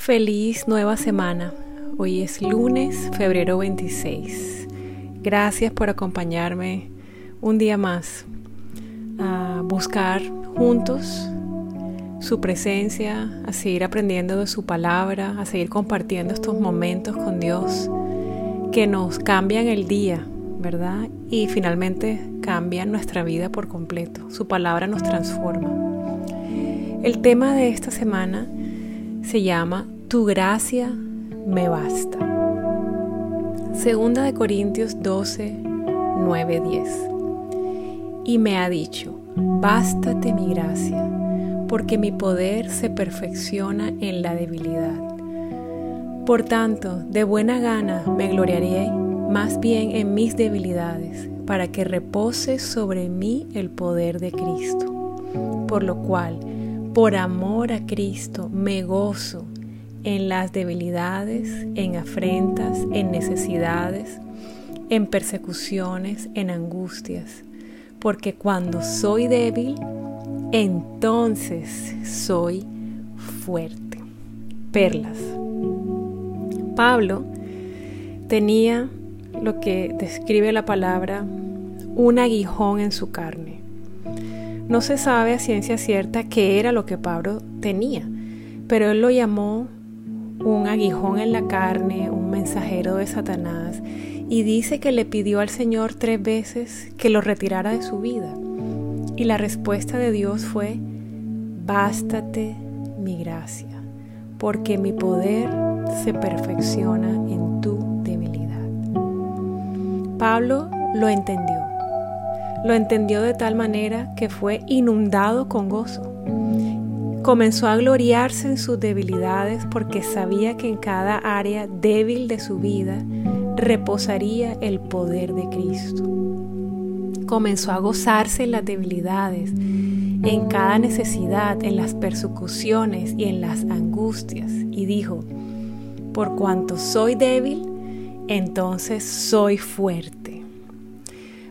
Feliz nueva semana. Hoy es lunes, febrero 26. Gracias por acompañarme un día más a buscar juntos su presencia, a seguir aprendiendo de su palabra, a seguir compartiendo estos momentos con Dios que nos cambian el día, ¿verdad? Y finalmente cambian nuestra vida por completo. Su palabra nos transforma. El tema de esta semana se llama Tu gracia me basta. Segunda de Corintios 12, 9, 10. Y me ha dicho, bástate mi gracia, porque mi poder se perfecciona en la debilidad. Por tanto, de buena gana me gloriaré más bien en mis debilidades, para que repose sobre mí el poder de Cristo. Por lo cual, por amor a Cristo, me gozo en las debilidades, en afrentas, en necesidades, en persecuciones, en angustias, porque cuando soy débil, entonces soy fuerte. Perlas. Pablo tenía lo que describe la palabra un aguijón en su carne. No se sabe a ciencia cierta qué era lo que Pablo tenía, pero él lo llamó un aguijón en la carne, un mensajero de Satanás, y dice que le pidió al Señor tres veces que lo retirara de su vida. Y la respuesta de Dios fue, bástate mi gracia, porque mi poder se perfecciona en tu debilidad. Pablo lo entendió lo entendió de tal manera que fue inundado con gozo. Comenzó a gloriarse en sus debilidades porque sabía que en cada área débil de su vida reposaría el poder de Cristo. Comenzó a gozarse en las debilidades, en cada necesidad, en las persecuciones y en las angustias. Y dijo, por cuanto soy débil, entonces soy fuerte.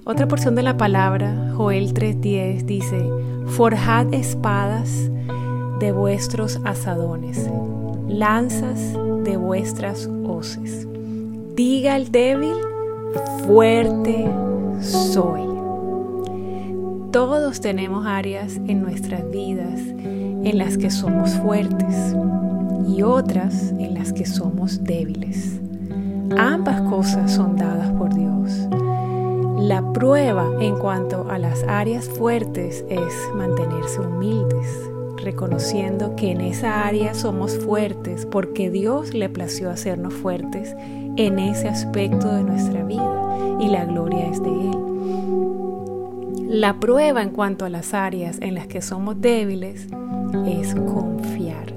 Otra porción de la palabra, Joel 3:10, dice, forjad espadas de vuestros asadones, lanzas de vuestras hoces. Diga el débil, fuerte soy. Todos tenemos áreas en nuestras vidas en las que somos fuertes y otras en las que somos débiles. Ambas cosas son dadas por Dios. La prueba en cuanto a las áreas fuertes es mantenerse humildes, reconociendo que en esa área somos fuertes porque Dios le plació hacernos fuertes en ese aspecto de nuestra vida y la gloria es de Él. La prueba en cuanto a las áreas en las que somos débiles es confiar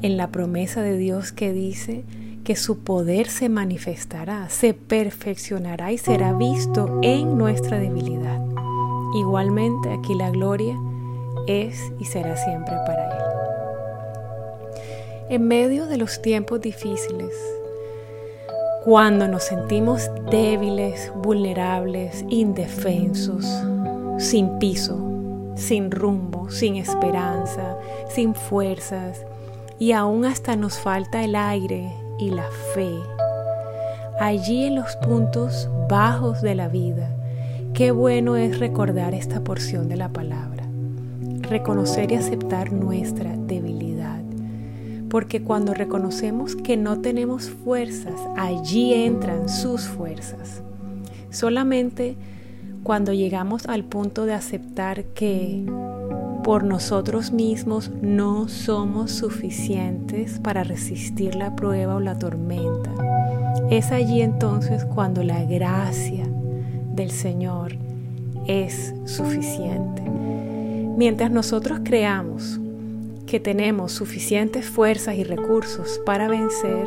en la promesa de Dios que dice, que su poder se manifestará, se perfeccionará y será visto en nuestra debilidad. Igualmente aquí la gloria es y será siempre para Él. En medio de los tiempos difíciles, cuando nos sentimos débiles, vulnerables, indefensos, sin piso, sin rumbo, sin esperanza, sin fuerzas, y aún hasta nos falta el aire y la fe. Allí en los puntos bajos de la vida, qué bueno es recordar esta porción de la palabra, reconocer y aceptar nuestra debilidad. Porque cuando reconocemos que no tenemos fuerzas, allí entran sus fuerzas. Solamente cuando llegamos al punto de aceptar que por nosotros mismos no somos suficientes para resistir la prueba o la tormenta. Es allí entonces cuando la gracia del Señor es suficiente. Mientras nosotros creamos que tenemos suficientes fuerzas y recursos para vencer,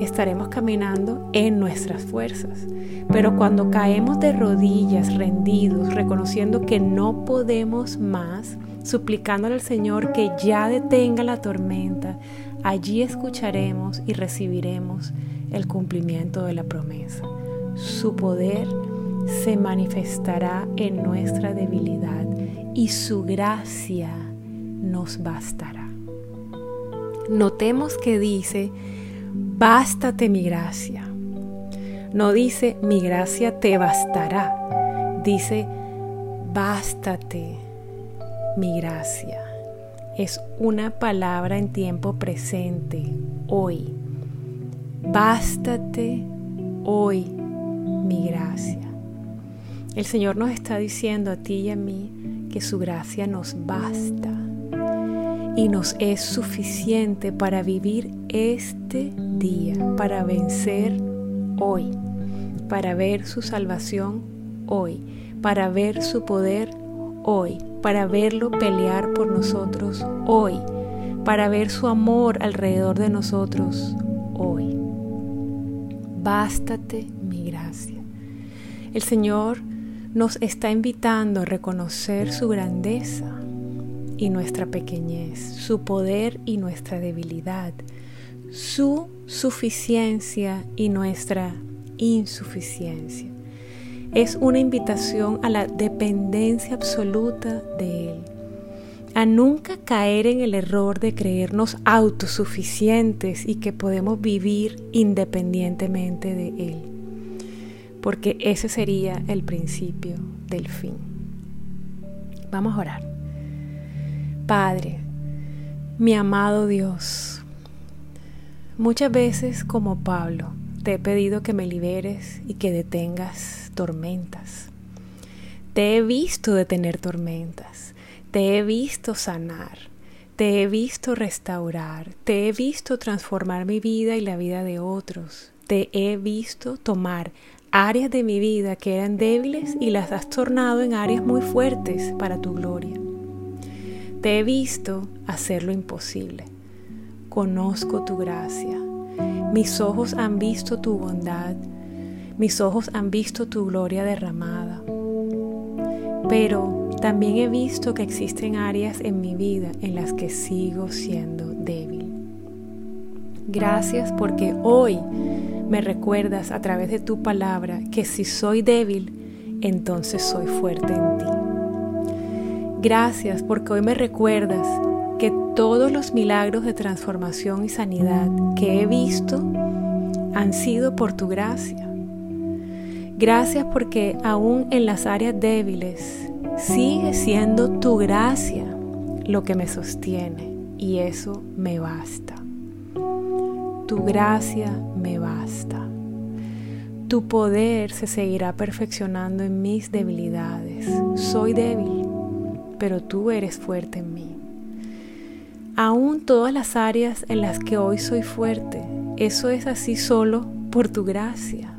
estaremos caminando en nuestras fuerzas. Pero cuando caemos de rodillas, rendidos, reconociendo que no podemos más, suplicándole al Señor que ya detenga la tormenta, allí escucharemos y recibiremos el cumplimiento de la promesa. Su poder se manifestará en nuestra debilidad y su gracia nos bastará. notemos que dice, bástate mi gracia. No dice, mi gracia te bastará. Dice, bástate mi gracia. Es una palabra en tiempo presente, hoy. Bástate hoy mi gracia. El Señor nos está diciendo a ti y a mí que su gracia nos basta y nos es suficiente para vivir este día, para vencer hoy, para ver su salvación hoy, para ver su poder hoy, para verlo pelear por nosotros hoy, para ver su amor alrededor de nosotros hoy. Bástate mi gracia. El Señor nos está invitando a reconocer su grandeza y nuestra pequeñez, su poder y nuestra debilidad, su suficiencia y nuestra insuficiencia. Es una invitación a la dependencia absoluta de Él, a nunca caer en el error de creernos autosuficientes y que podemos vivir independientemente de Él porque ese sería el principio del fin. Vamos a orar. Padre, mi amado Dios, muchas veces como Pablo, te he pedido que me liberes y que detengas tormentas. Te he visto detener tormentas, te he visto sanar, te he visto restaurar, te he visto transformar mi vida y la vida de otros, te he visto tomar áreas de mi vida que eran débiles y las has tornado en áreas muy fuertes para tu gloria. Te he visto hacer lo imposible. Conozco tu gracia. Mis ojos han visto tu bondad. Mis ojos han visto tu gloria derramada. Pero también he visto que existen áreas en mi vida en las que sigo siendo débil. Gracias porque hoy me recuerdas a través de tu palabra que si soy débil, entonces soy fuerte en ti. Gracias porque hoy me recuerdas todos los milagros de transformación y sanidad que he visto han sido por tu gracia. Gracias porque aún en las áreas débiles sigue siendo tu gracia lo que me sostiene y eso me basta. Tu gracia me basta. Tu poder se seguirá perfeccionando en mis debilidades. Soy débil, pero tú eres fuerte en mí. Aún todas las áreas en las que hoy soy fuerte, eso es así solo por tu gracia.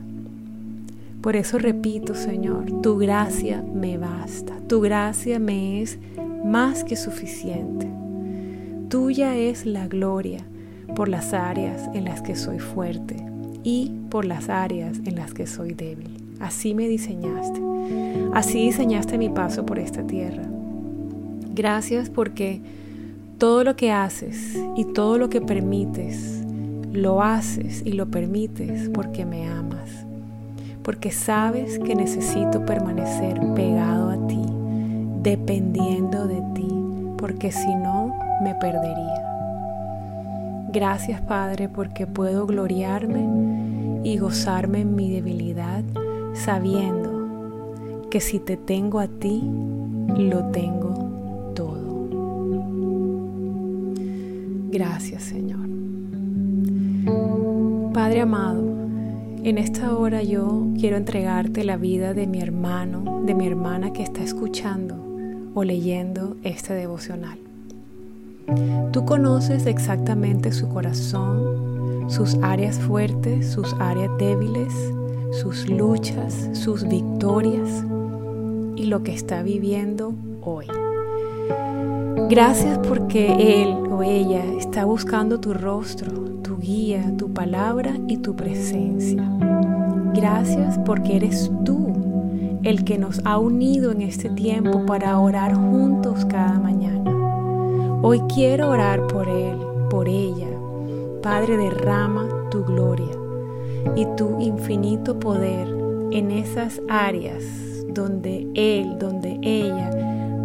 Por eso repito, Señor, tu gracia me basta. Tu gracia me es más que suficiente. Tuya es la gloria por las áreas en las que soy fuerte y por las áreas en las que soy débil. Así me diseñaste. Así diseñaste mi paso por esta tierra. Gracias porque todo lo que haces y todo lo que permites, lo haces y lo permites porque me amas. Porque sabes que necesito permanecer pegado a ti, dependiendo de ti, porque si no, me perdería. Gracias Padre porque puedo gloriarme y gozarme en mi debilidad sabiendo que si te tengo a ti, lo tengo Gracias Señor. Padre amado, en esta hora yo quiero entregarte la vida de mi hermano, de mi hermana que está escuchando o leyendo este devocional. Tú conoces exactamente su corazón, sus áreas fuertes, sus áreas débiles, sus luchas, sus victorias y lo que está viviendo hoy. Gracias porque él o ella está buscando tu rostro, tu guía, tu palabra y tu presencia. Gracias porque eres tú el que nos ha unido en este tiempo para orar juntos cada mañana. Hoy quiero orar por él, por ella. Padre, derrama tu gloria y tu infinito poder en esas áreas donde él, donde ella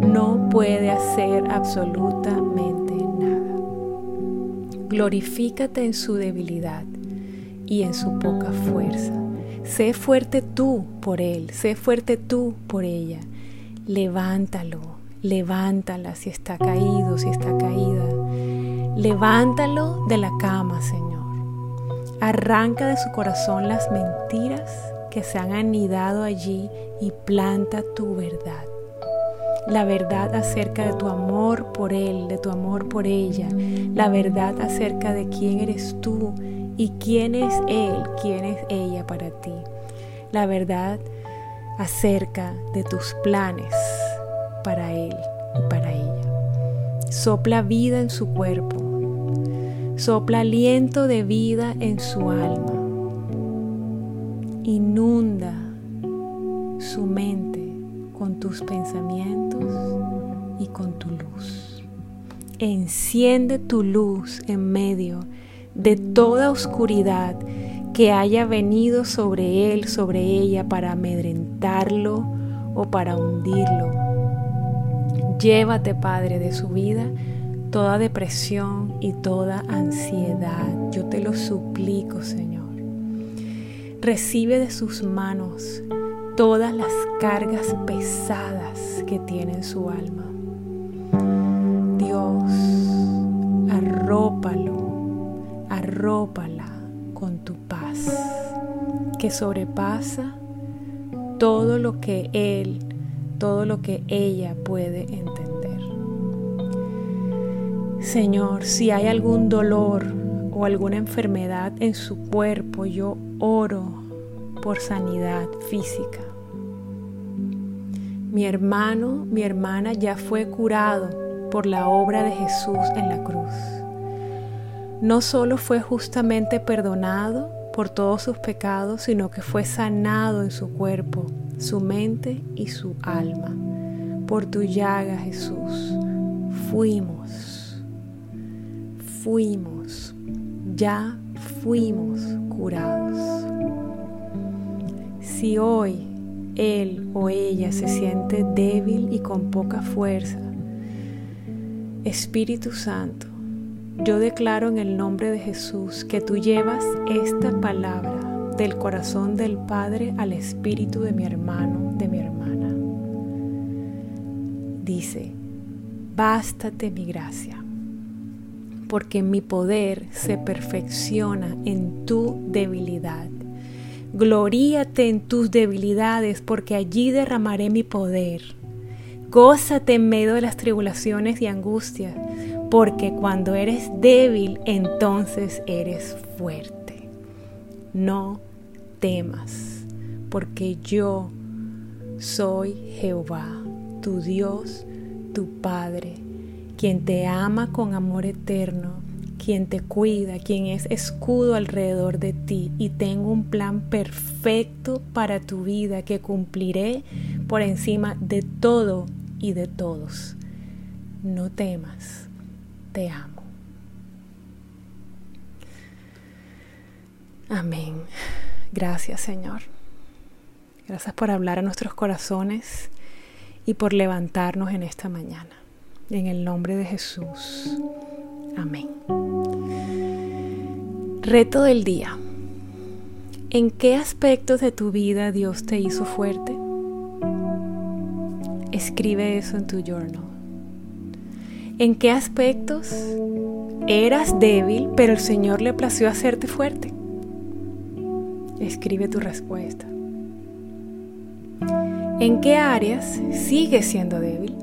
no puede hacer absolutamente nada. Glorifícate en su debilidad y en su poca fuerza. Sé fuerte tú por él, sé fuerte tú por ella. Levántalo, levántala si está caído, si está caída. Levántalo de la cama, Señor. Arranca de su corazón las mentiras que se han anidado allí y planta tu verdad. La verdad acerca de tu amor por Él, de tu amor por ella. La verdad acerca de quién eres tú y quién es Él, quién es ella para ti. La verdad acerca de tus planes para Él y para ella. Sopla vida en su cuerpo. Sopla aliento de vida en su alma. Inunda su mente con tus pensamientos y con tu luz. Enciende tu luz en medio de toda oscuridad que haya venido sobre él, sobre ella, para amedrentarlo o para hundirlo. Llévate, Padre, de su vida toda depresión y toda ansiedad. Yo te lo suplico, Señor. Recibe de sus manos todas las cargas pesadas que tiene en su alma. Dios, arrópalo, arrópala con tu paz, que sobrepasa todo lo que Él, todo lo que ella puede entender. Señor, si hay algún dolor o alguna enfermedad en su cuerpo, yo oro por sanidad física. Mi hermano, mi hermana ya fue curado por la obra de Jesús en la cruz. No solo fue justamente perdonado por todos sus pecados, sino que fue sanado en su cuerpo, su mente y su alma. Por tu llaga, Jesús, fuimos, fuimos, ya fuimos curados. Si hoy él o ella se siente débil y con poca fuerza, Espíritu Santo, yo declaro en el nombre de Jesús que tú llevas esta palabra del corazón del Padre al espíritu de mi hermano, de mi hermana. Dice, bástate mi gracia, porque mi poder se perfecciona en tu debilidad. Gloríate en tus debilidades, porque allí derramaré mi poder. Gózate en medio de las tribulaciones y angustias, porque cuando eres débil, entonces eres fuerte. No temas, porque yo soy Jehová, tu Dios, tu Padre, quien te ama con amor eterno quien te cuida, quien es escudo alrededor de ti y tengo un plan perfecto para tu vida que cumpliré por encima de todo y de todos. No temas, te amo. Amén. Gracias Señor. Gracias por hablar a nuestros corazones y por levantarnos en esta mañana. En el nombre de Jesús. Amén. Reto del día. ¿En qué aspectos de tu vida Dios te hizo fuerte? Escribe eso en tu journal. ¿En qué aspectos eras débil, pero el Señor le plació hacerte fuerte? Escribe tu respuesta. ¿En qué áreas sigues siendo débil?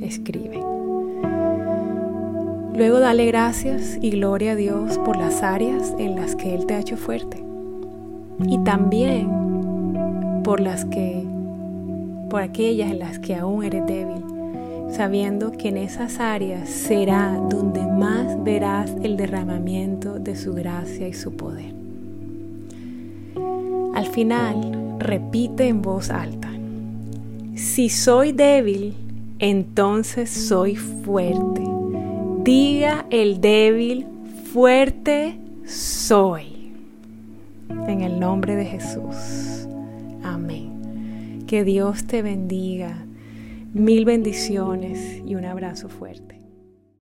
Escribe. Luego dale gracias y gloria a Dios por las áreas en las que Él te ha hecho fuerte. Y también por las que, por aquellas en las que aún eres débil, sabiendo que en esas áreas será donde más verás el derramamiento de su gracia y su poder. Al final, repite en voz alta, si soy débil, entonces soy fuerte Diga el débil, fuerte soy. En el nombre de Jesús. Amén. Que Dios te bendiga. Mil bendiciones y un abrazo fuerte.